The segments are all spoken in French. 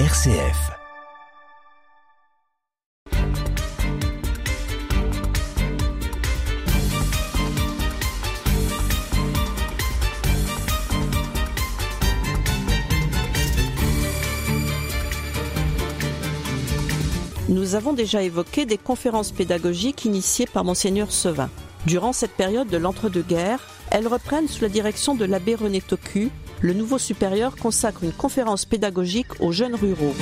RCF. Nous avons déjà évoqué des conférences pédagogiques initiées par Monseigneur Sevin. Durant cette période de l'entre-deux-guerres, elles reprennent sous la direction de l'abbé René Tocu. Le nouveau supérieur consacre une conférence pédagogique aux jeunes ruraux.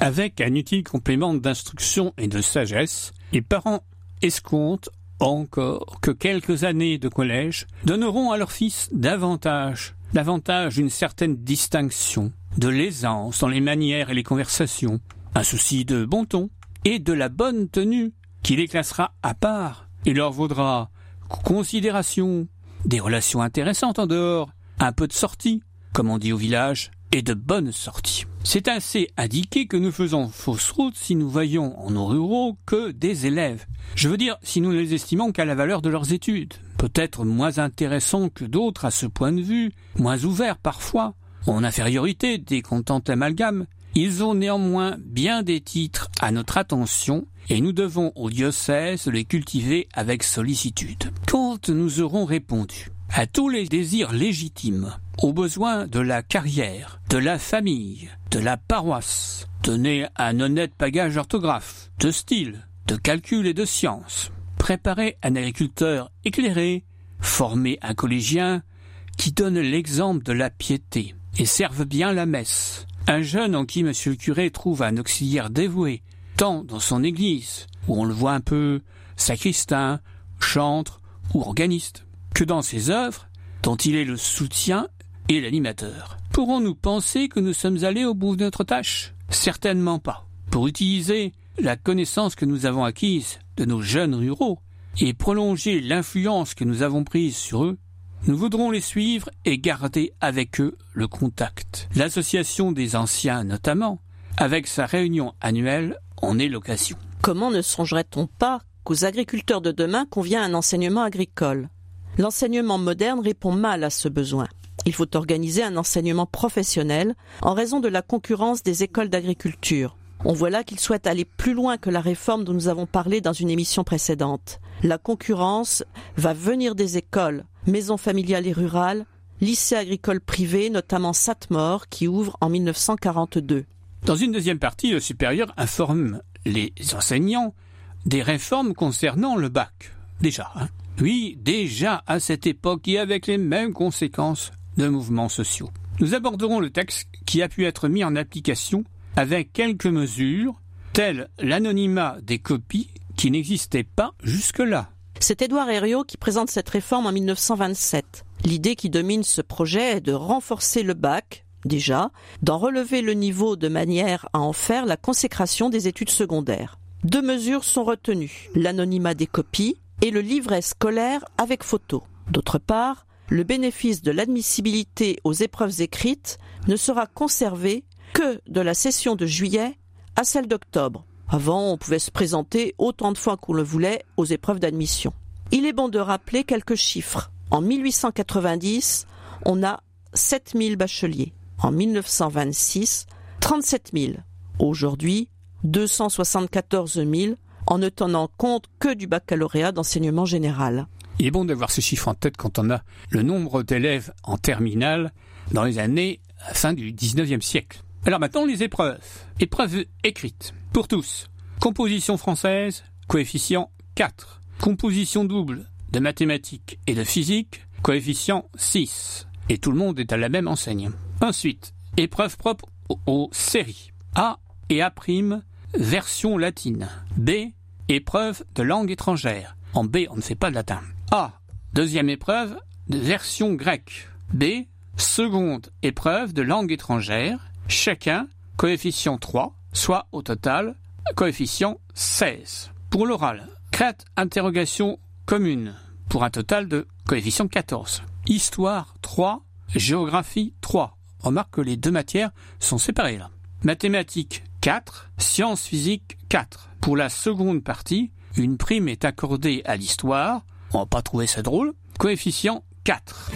Avec un utile complément d'instruction et de sagesse, les parents escomptent encore que quelques années de collège donneront à leur fils davantage, davantage une certaine distinction, de l'aisance dans les manières et les conversations, un souci de bon ton et de la bonne tenue qui les classera à part et leur vaudra considération, des relations intéressantes en dehors, un peu de sortie, comme on dit au village, et de bonnes sorties. C'est assez indiqué que nous faisons fausse route si nous voyons en nos ruraux que des élèves. Je veux dire, si nous ne les estimons qu'à la valeur de leurs études. Peut-être moins intéressants que d'autres à ce point de vue, moins ouverts parfois, en infériorité des contents amalgames, ils ont néanmoins bien des titres à notre attention et nous devons au diocèse les cultiver avec sollicitude. Quand nous aurons répondu à tous les désirs légitimes, aux besoins de la carrière, de la famille, de la paroisse, donner un honnête bagage orthographe, de style, de calcul et de science, préparer un agriculteur éclairé, former un collégien qui donne l'exemple de la piété et serve bien la messe, un jeune en qui monsieur le curé trouve un auxiliaire dévoué, tant dans son église, où on le voit un peu sacristain, chantre ou organiste, que dans ses œuvres, dont il est le soutien et l'animateur. Pourrons-nous penser que nous sommes allés au bout de notre tâche? Certainement pas. Pour utiliser la connaissance que nous avons acquise de nos jeunes ruraux et prolonger l'influence que nous avons prise sur eux, nous voudrons les suivre et garder avec eux le contact. L'association des anciens notamment, avec sa réunion annuelle, Comment ne songerait-on pas qu'aux agriculteurs de demain convient un enseignement agricole? L'enseignement moderne répond mal à ce besoin. Il faut organiser un enseignement professionnel en raison de la concurrence des écoles d'agriculture. On voit là qu'il souhaite aller plus loin que la réforme dont nous avons parlé dans une émission précédente. La concurrence va venir des écoles, maisons familiales et rurales, lycées agricoles privés, notamment Satmore, qui ouvre en 1942. Dans une deuxième partie, le supérieur informe les enseignants des réformes concernant le bac. Déjà, hein Oui, déjà à cette époque et avec les mêmes conséquences de mouvements sociaux. Nous aborderons le texte qui a pu être mis en application avec quelques mesures, telles l'anonymat des copies qui n'existait pas jusque-là. C'est Édouard Herriot qui présente cette réforme en 1927. L'idée qui domine ce projet est de renforcer le bac, déjà, d'en relever le niveau de manière à en faire la consécration des études secondaires. Deux mesures sont retenues, l'anonymat des copies et le livret scolaire avec photo. D'autre part, le bénéfice de l'admissibilité aux épreuves écrites ne sera conservé que de la session de juillet à celle d'octobre. Avant, on pouvait se présenter autant de fois qu'on le voulait aux épreuves d'admission. Il est bon de rappeler quelques chiffres. En 1890, on a 7000 bacheliers. En 1926, 37 000. Aujourd'hui, 274 000 en ne tenant compte que du baccalauréat d'enseignement général. Il est bon d'avoir ces chiffres en tête quand on a le nombre d'élèves en terminale dans les années fin du 19e siècle. Alors maintenant les épreuves. Épreuves écrites. Pour tous. Composition française, coefficient 4. Composition double de mathématiques et de physique, coefficient 6. Et tout le monde est à la même enseigne. Ensuite, épreuve propre aux, séries. A et A', version latine. B, épreuve de langue étrangère. En B, on ne fait pas de latin. A, deuxième épreuve version grecque. B, seconde épreuve de langue étrangère. Chacun, coefficient 3, soit au total, coefficient 16. Pour l'oral, crête interrogation commune, pour un total de coefficient 14. Histoire 3, géographie 3. Remarque que les deux matières sont séparées là. Mathématiques 4, sciences physiques 4. Pour la seconde partie, une prime est accordée à l'histoire. On va pas trouver ça drôle. Coefficient 4.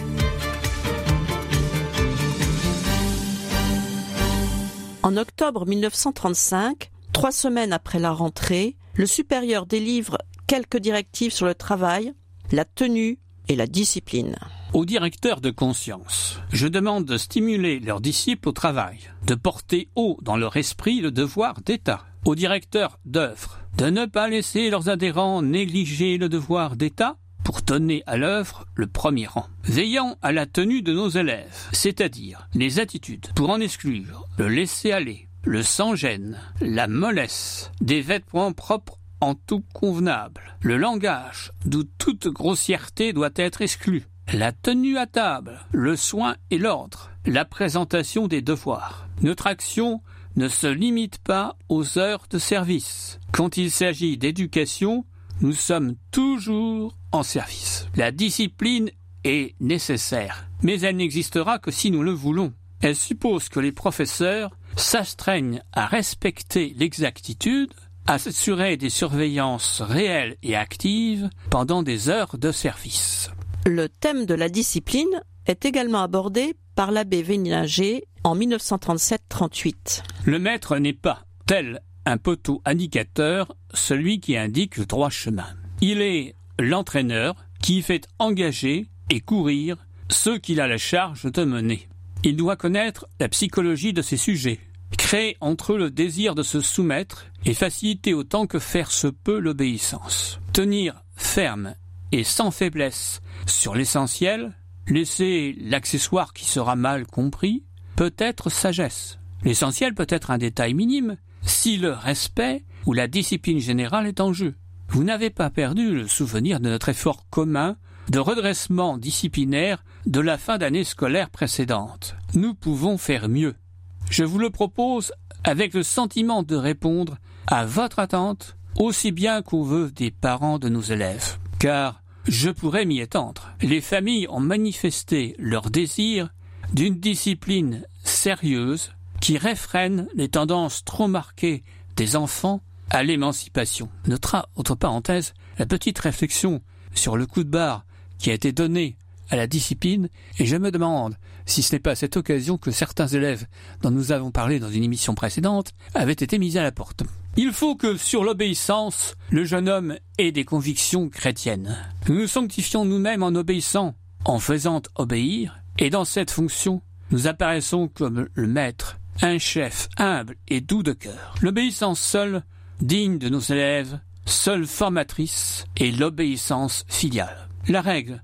En octobre 1935, trois semaines après la rentrée, le supérieur délivre quelques directives sur le travail, la tenue et la discipline. Aux directeurs de conscience, je demande de stimuler leurs disciples au travail, de porter haut dans leur esprit le devoir d'État. Aux directeurs d'œuvre, de ne pas laisser leurs adhérents négliger le devoir d'État pour donner à l'œuvre le premier rang. Veillant à la tenue de nos élèves, c'est-à-dire les attitudes, pour en exclure le laisser-aller, le sans-gêne, la mollesse, des vêtements propres en tout convenable, le langage, d'où toute grossièreté doit être exclue, la tenue à table, le soin et l'ordre, la présentation des devoirs. Notre action ne se limite pas aux heures de service. Quand il s'agit d'éducation, nous sommes toujours en service. La discipline est nécessaire, mais elle n'existera que si nous le voulons. Elle suppose que les professeurs s'astreignent à respecter l'exactitude, à s'assurer des surveillances réelles et actives pendant des heures de service. Le thème de la discipline est également abordé par l'abbé Véninger en 1937-38. Le maître n'est pas, tel un poteau indicateur, celui qui indique le droit chemin. Il est l'entraîneur qui fait engager et courir ceux qu'il a la charge de mener. Il doit connaître la psychologie de ses sujets, créer entre eux le désir de se soumettre et faciliter autant que faire se peut l'obéissance. Tenir ferme et sans faiblesse sur l'essentiel, laisser l'accessoire qui sera mal compris, peut être sagesse. L'essentiel peut être un détail minime, si le respect ou la discipline générale est en jeu. Vous n'avez pas perdu le souvenir de notre effort commun de redressement disciplinaire de la fin d'année scolaire précédente. Nous pouvons faire mieux. Je vous le propose avec le sentiment de répondre à votre attente aussi bien qu'aux vœux des parents de nos élèves. Car je pourrais m'y étendre. Les familles ont manifesté leur désir d'une discipline sérieuse qui réfrène les tendances trop marquées des enfants à l'émancipation. Notera, autre parenthèse, la petite réflexion sur le coup de barre qui a été donné à la discipline, et je me demande si ce n'est pas à cette occasion que certains élèves dont nous avons parlé dans une émission précédente avaient été mis à la porte. Il faut que sur l'obéissance, le jeune homme ait des convictions chrétiennes. Nous nous sanctifions nous-mêmes en obéissant, en faisant obéir, et dans cette fonction, nous apparaissons comme le maître, un chef humble et doux de cœur. L'obéissance seule, digne de nos élèves, seule formatrice, est l'obéissance filiale. La règle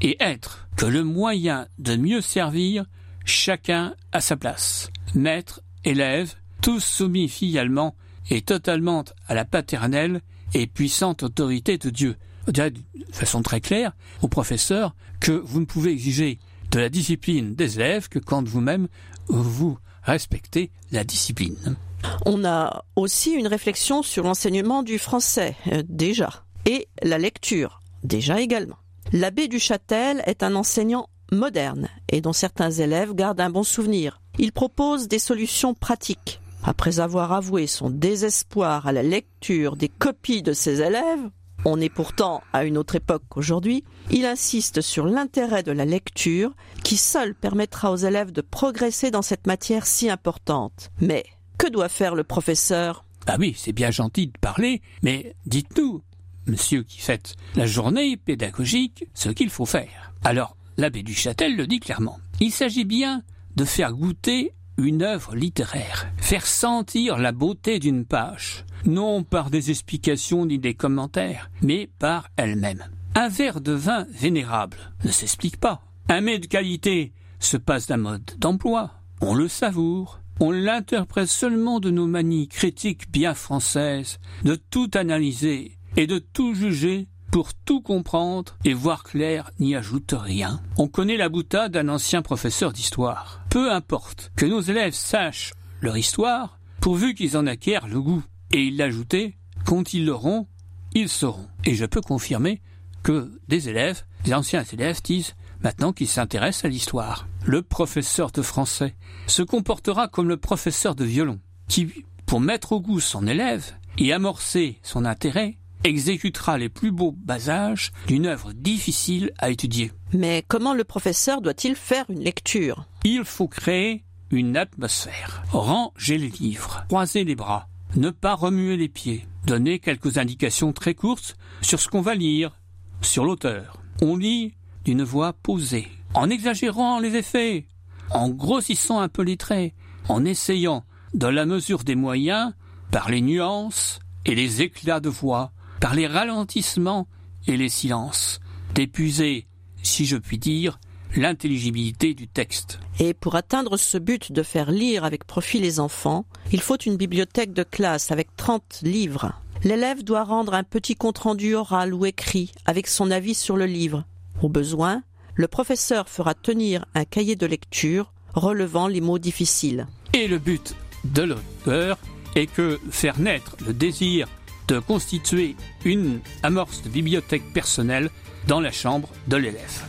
est être que le moyen de mieux servir chacun à sa place. Maître, élève, tous soumis filialement et totalement à la paternelle et puissante autorité de Dieu. On dirait de façon très claire au professeur que vous ne pouvez exiger de la discipline des élèves que quand vous-même vous respectez la discipline. On a aussi une réflexion sur l'enseignement du français, euh, déjà, et la lecture, déjà également. L'abbé du Châtel est un enseignant moderne et dont certains élèves gardent un bon souvenir. Il propose des solutions pratiques. Après avoir avoué son désespoir à la lecture des copies de ses élèves, on est pourtant à une autre époque qu'aujourd'hui, il insiste sur l'intérêt de la lecture qui seul permettra aux élèves de progresser dans cette matière si importante. Mais que doit faire le professeur? Ah oui, c'est bien gentil de parler, mais dites-nous, monsieur qui fait la journée pédagogique, ce qu'il faut faire. Alors, l'abbé du Châtel le dit clairement. Il s'agit bien de faire goûter une œuvre littéraire, faire sentir la beauté d'une page, non par des explications ni des commentaires, mais par elle-même. Un verre de vin vénérable ne s'explique pas. Un mets de qualité se passe d'un mode d'emploi. On le savoure. On l'interprète seulement de nos manies critiques bien françaises, de tout analyser et de tout juger pour tout comprendre et voir clair n'y ajoute rien. On connaît la boutade d'un ancien professeur d'histoire. Peu importe que nos élèves sachent leur histoire, pourvu qu'ils en acquièrent le goût. Et il ajoutait, quand ils l'auront, ils sauront. Et je peux confirmer que des élèves, des anciens élèves disent maintenant qu'ils s'intéressent à l'histoire. Le professeur de français se comportera comme le professeur de violon, qui, pour mettre au goût son élève et amorcer son intérêt, exécutera les plus beaux basages d'une œuvre difficile à étudier. Mais comment le professeur doit-il faire une lecture? Il faut créer une atmosphère. Ranger les livres, croiser les bras, ne pas remuer les pieds, donner quelques indications très courtes sur ce qu'on va lire, sur l'auteur. On lit d'une voix posée, en exagérant les effets, en grossissant un peu les traits, en essayant, dans la mesure des moyens, par les nuances et les éclats de voix, par les ralentissements et les silences, d'épuiser, si je puis dire, l'intelligibilité du texte. Et pour atteindre ce but de faire lire avec profit les enfants, il faut une bibliothèque de classe avec 30 livres. L'élève doit rendre un petit compte-rendu oral ou écrit avec son avis sur le livre. Au besoin, le professeur fera tenir un cahier de lecture relevant les mots difficiles. Et le but de l'auteur est que faire naître le désir de constituer une amorce de bibliothèque personnelle dans la chambre de l'élève.